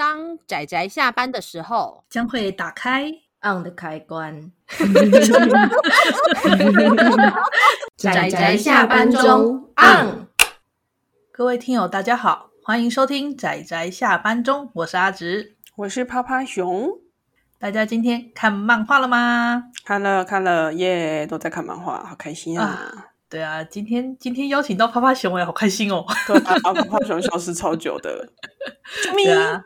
当仔仔下班的时候，将会打开 on 的开关。仔仔下班中 on。各位听友，大家好，欢迎收听仔仔下班中，我是阿直，我是趴趴熊。大家今天看漫画了吗？看了，看了，耶、yeah，都在看漫画，好开心啊！啊对啊，今天今天邀请到趴趴熊，我也好开心哦。对啊，趴趴熊消失超久的，啾咪啊，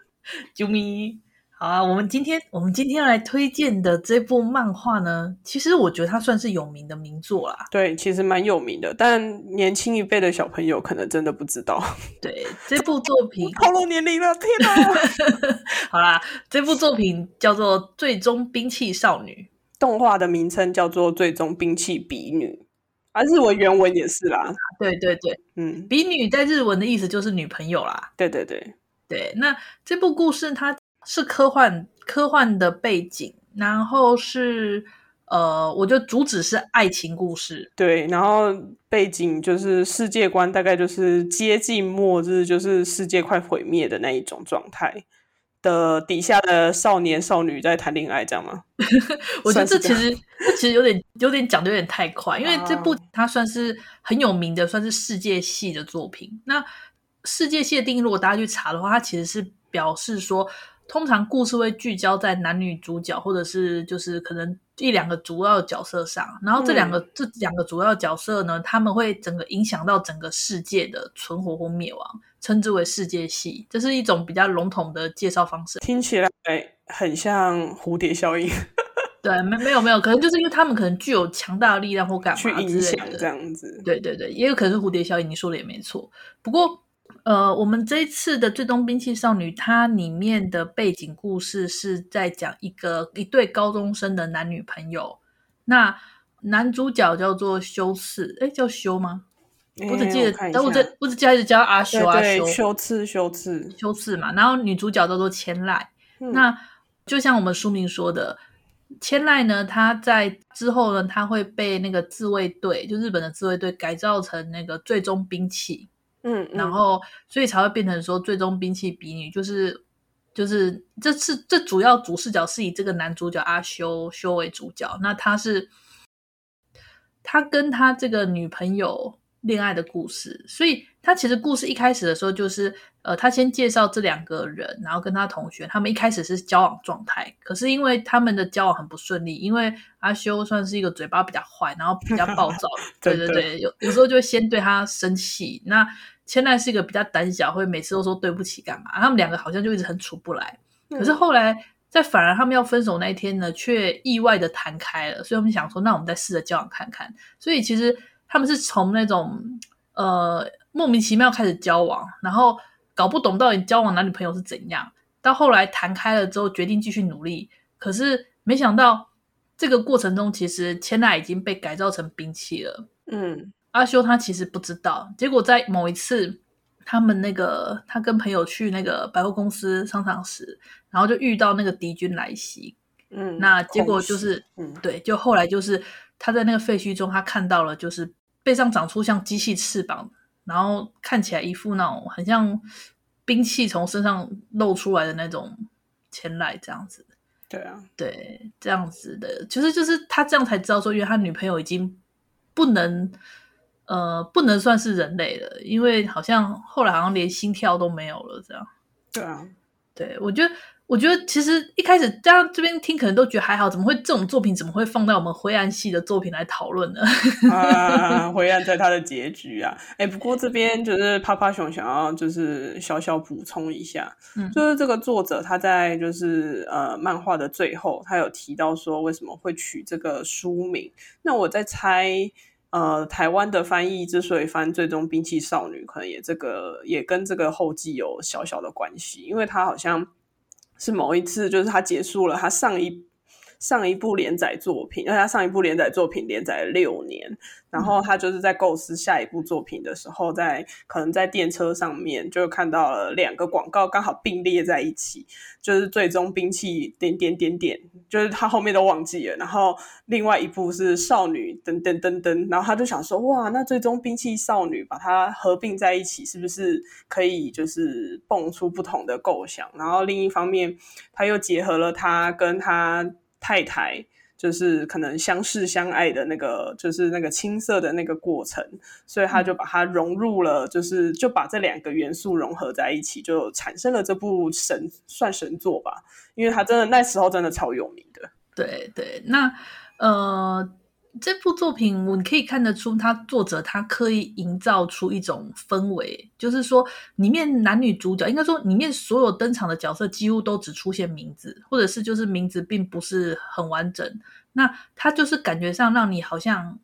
啾咪。好啊，我们今天我们今天要来推荐的这部漫画呢，其实我觉得它算是有名的名作啦。对，其实蛮有名的，但年轻一辈的小朋友可能真的不知道。对，这部作品透露年龄了，天哪！好啦，这部作品叫做《最终兵器少女》，动画的名称叫做《最终兵器比女》。啊，日文原文也是啦。对对对，嗯，比女在日文的意思就是女朋友啦。对对对对，那这部故事它是科幻科幻的背景，然后是呃，我觉得主旨是爱情故事。对，然后背景就是世界观，大概就是接近末日，就是世界快毁灭的那一种状态。的底下的少年少女在谈恋爱，这样吗？我觉得这其实 这其实有点有点讲的有点太快，因为这部它算是很有名的，算是世界系的作品。那世界系的定义，如果大家去查的话，它其实是表示说，通常故事会聚焦在男女主角，或者是就是可能一两个主要角色上，然后这两个、嗯、这两个主要角色呢，他们会整个影响到整个世界的存活或灭亡。称之为世界系，这是一种比较笼统的介绍方式。听起来很像蝴蝶效应。对，没没有没有，可能就是因为他们可能具有强大的力量或干嘛之类的这样子。对对对，也有可能是蝴蝶效应。你说的也没错。不过，呃，我们这一次的《最终兵器少女》，它里面的背景故事是在讲一个一对高中生的男女朋友。那男主角叫做修次，哎，叫修吗？我只记得，但我这我只记得一直叫阿修阿修修次修次修次嘛。然后女主角叫做千籁。嗯、那就像我们书名说的，千籁呢，她在之后呢，她会被那个自卫队，就日本的自卫队改造成那个最终兵器。嗯，然后所以才会变成说最终兵器比女，就是就是这次这主要主视角是以这个男主角阿修修为主角。那他是他跟他这个女朋友。恋爱的故事，所以他其实故事一开始的时候就是，呃，他先介绍这两个人，然后跟他同学，他们一开始是交往状态，可是因为他们的交往很不顺利，因为阿修算是一个嘴巴比较坏，然后比较暴躁，对对对，有有时候就会先对他生气。那千奈是一个比较胆小，会每次都说对不起干嘛，他们两个好像就一直很处不来。可是后来在反而他们要分手那一天呢，却意外的谈开了，所以我们想说，那我们再试着交往看看。所以其实。他们是从那种呃莫名其妙开始交往，然后搞不懂到底交往男女朋友是怎样，到后来谈开了之后决定继续努力，可是没想到这个过程中其实千奈已经被改造成兵器了。嗯，阿修他其实不知道，结果在某一次他们那个他跟朋友去那个百货公司商场时，然后就遇到那个敌军来袭。嗯，那结果就是，嗯，对，就后来就是他在那个废墟中，他看到了就是。背上长出像机器翅膀，然后看起来一副那种很像兵器从身上露出来的那种前来这样子。对啊，对，这样子的，其实就是他这样才知道说，因为他女朋友已经不能，呃，不能算是人类了，因为好像后来好像连心跳都没有了，这样。对啊，对，我觉得。我觉得其实一开始大家这边听可能都觉得还好，怎么会这种作品怎么会放到我们灰暗系的作品来讨论呢？啊，灰暗在它的结局啊！哎，不过这边就是趴趴熊想要就是小小补充一下，嗯，就是这个作者他在就是呃漫画的最后，他有提到说为什么会取这个书名。那我在猜，呃，台湾的翻译之所以翻《最终兵器少女》，可能也这个也跟这个后记有小小的关系，因为他好像。是某一次，就是他结束了他上一上一部连载作品，因为他上一部连载作品连载了六年。然后他就是在构思下一部作品的时候，在可能在电车上面就看到了两个广告刚好并列在一起，就是最终兵器点点点点，就是他后面都忘记了。然后另外一部是少女等等等等，然后他就想说，哇，那最终兵器少女把它合并在一起，是不是可以就是蹦出不同的构想？然后另一方面，他又结合了他跟他太太。就是可能相识相爱的那个，就是那个青涩的那个过程，所以他就把它融入了，就是就把这两个元素融合在一起，就产生了这部神算神作吧，因为他真的那时候真的超有名的。对对，那呃。这部作品，我可以看得出，他作者他刻意营造出一种氛围，就是说，里面男女主角，应该说里面所有登场的角色几乎都只出现名字，或者是就是名字并不是很完整。那他就是感觉上让你好像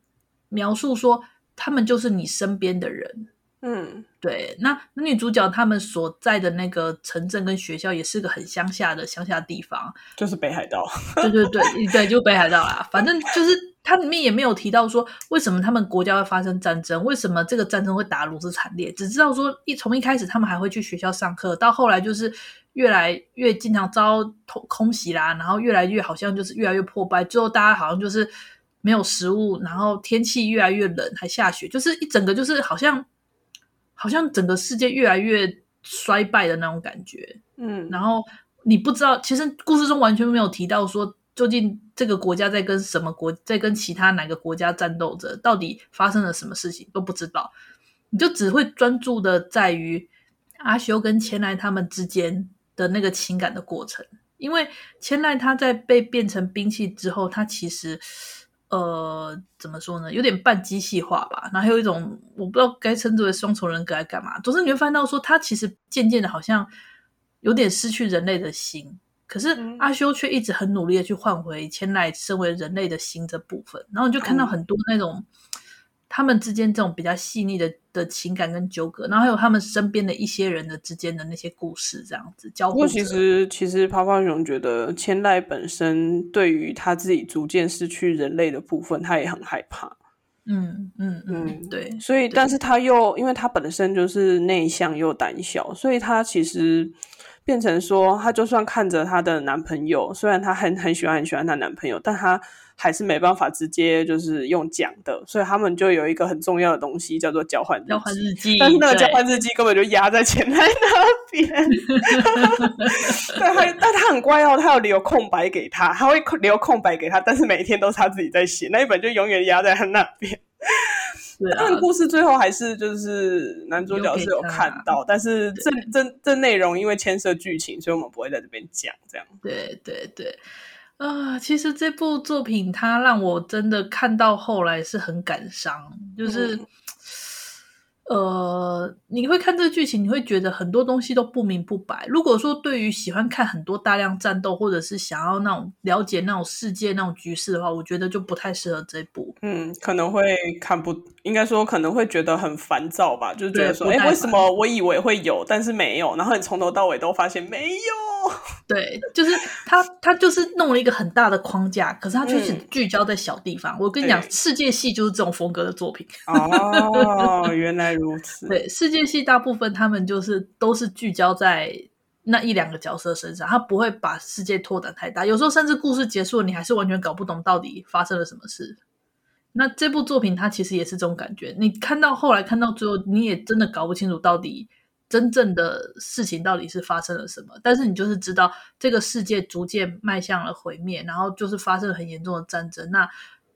描述说，他们就是你身边的人。嗯，对。那男女主角他们所在的那个城镇跟学校，也是个很乡下的乡下地方，就是北海道。对对对对，就北海道啦。反正就是。它里面也没有提到说为什么他们国家会发生战争，为什么这个战争会打如此惨烈，只知道说一从一开始他们还会去学校上课，到后来就是越来越经常遭空袭啦，然后越来越好像就是越来越破败，最后大家好像就是没有食物，然后天气越来越冷，还下雪，就是一整个就是好像好像整个世界越来越衰败的那种感觉，嗯，然后你不知道，其实故事中完全没有提到说。究竟这个国家在跟什么国，在跟其他哪个国家战斗着？到底发生了什么事情都不知道，你就只会专注的在于阿修跟千奈他们之间的那个情感的过程。因为千奈他在被变成兵器之后，他其实呃怎么说呢？有点半机械化吧，然后还有一种我不知道该称之为双重人格还干嘛。总之你会发现到说，他其实渐渐的好像有点失去人类的心。可是阿修却一直很努力的去换回千奈身为人类的心这部分，然后你就看到很多那种他们之间这种比较细腻的的情感跟纠葛，然后还有他们身边的一些人的之间的那些故事，这样子交互。不过其实其实泡泡熊觉得千代本身对于他自己逐渐失去人类的部分，他也很害怕。嗯嗯嗯，对。所以，但是他又因为他本身就是内向又胆小，所以他其实。变成说，他就算看着她的男朋友，虽然他很很喜欢很喜欢她男朋友，但她还是没办法直接就是用讲的，所以他们就有一个很重要的东西叫做交换交换日记。但是那个交换日记根本就压在前台那边，对，他但他很乖哦，他要留空白给他，他会留空白给他，但是每一天都是他自己在写，那一本就永远压在他那边。但故事最后还是就是男主角是有看到，但是这这这内容因为牵涉剧情，所以我们不会在这边讲。这样，对对对，啊、呃，其实这部作品它让我真的看到后来是很感伤，就是。嗯呃，你会看这个剧情，你会觉得很多东西都不明不白。如果说对于喜欢看很多大量战斗，或者是想要那种了解那种世界那种局势的话，我觉得就不太适合这部。嗯，可能会看不，应该说可能会觉得很烦躁吧，就是觉得说，哎，为什么我以为会有，但是没有，然后你从头到尾都发现没有。对，就是他，他就是弄了一个很大的框架，可是他却是聚焦在小地方。嗯、我跟你讲，世界系就是这种风格的作品。哦，原来。如此，对，世界系大部分他们就是都是聚焦在那一两个角色身上，他不会把世界拓展太大。有时候甚至故事结束了，你还是完全搞不懂到底发生了什么事。那这部作品它其实也是这种感觉，你看到后来看到最后，你也真的搞不清楚到底真正的事情到底是发生了什么。但是你就是知道这个世界逐渐迈向了毁灭，然后就是发生了很严重的战争。那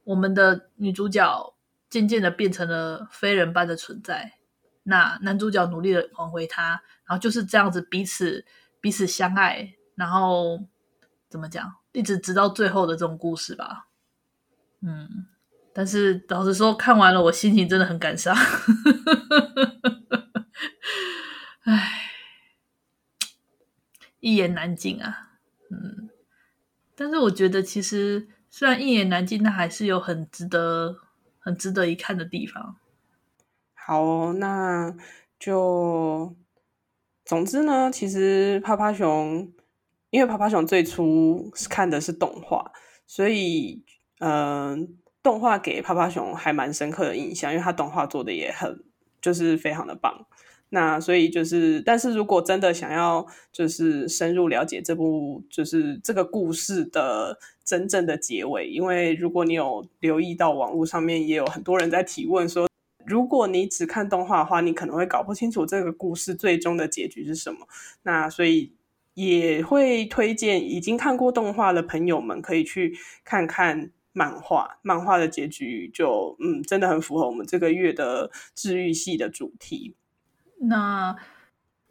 我们的女主角。渐渐的变成了非人般的存在，那男主角努力的挽回她，然后就是这样子彼此彼此相爱，然后怎么讲，一直直到最后的这种故事吧。嗯，但是老实说，看完了我心情真的很感伤，唉，一言难尽啊。嗯，但是我觉得其实虽然一言难尽，但还是有很值得。很值得一看的地方。好，那就总之呢，其实趴趴熊，因为趴趴熊最初是看的是动画，所以嗯、动画给趴趴熊还蛮深刻的印象，因为他动画做的也很就是非常的棒。那所以就是，但是如果真的想要就是深入了解这部就是这个故事的真正的结尾，因为如果你有留意到网络上面也有很多人在提问说，如果你只看动画的话，你可能会搞不清楚这个故事最终的结局是什么。那所以也会推荐已经看过动画的朋友们可以去看看漫画，漫画的结局就嗯真的很符合我们这个月的治愈系的主题。那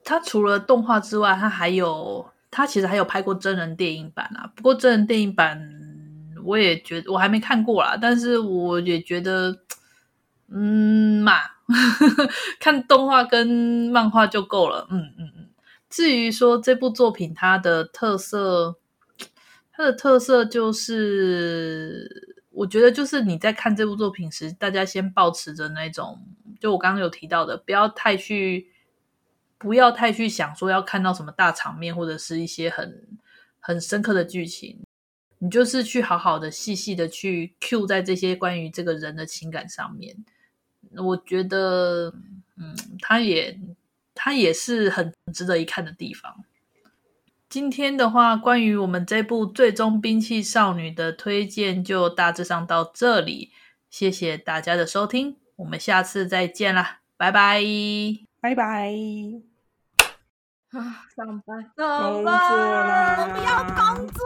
他除了动画之外，他还有他其实还有拍过真人电影版啊。不过真人电影版我也觉得我还没看过啦，但是我也觉得，嗯嘛，看动画跟漫画就够了。嗯嗯嗯。至于说这部作品它的特色，它的特色就是，我觉得就是你在看这部作品时，大家先保持着那种。就我刚刚有提到的，不要太去，不要太去想说要看到什么大场面，或者是一些很很深刻的剧情。你就是去好好的、细细的去 cue 在这些关于这个人的情感上面。我觉得，嗯，他也他也是很值得一看的地方。今天的话，关于我们这部《最终兵器少女》的推荐就大致上到这里，谢谢大家的收听。我们下次再见啦，拜拜，拜拜。啊，上班，上班，我不要工作，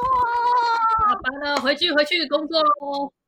下班了，回去，回去工作喽。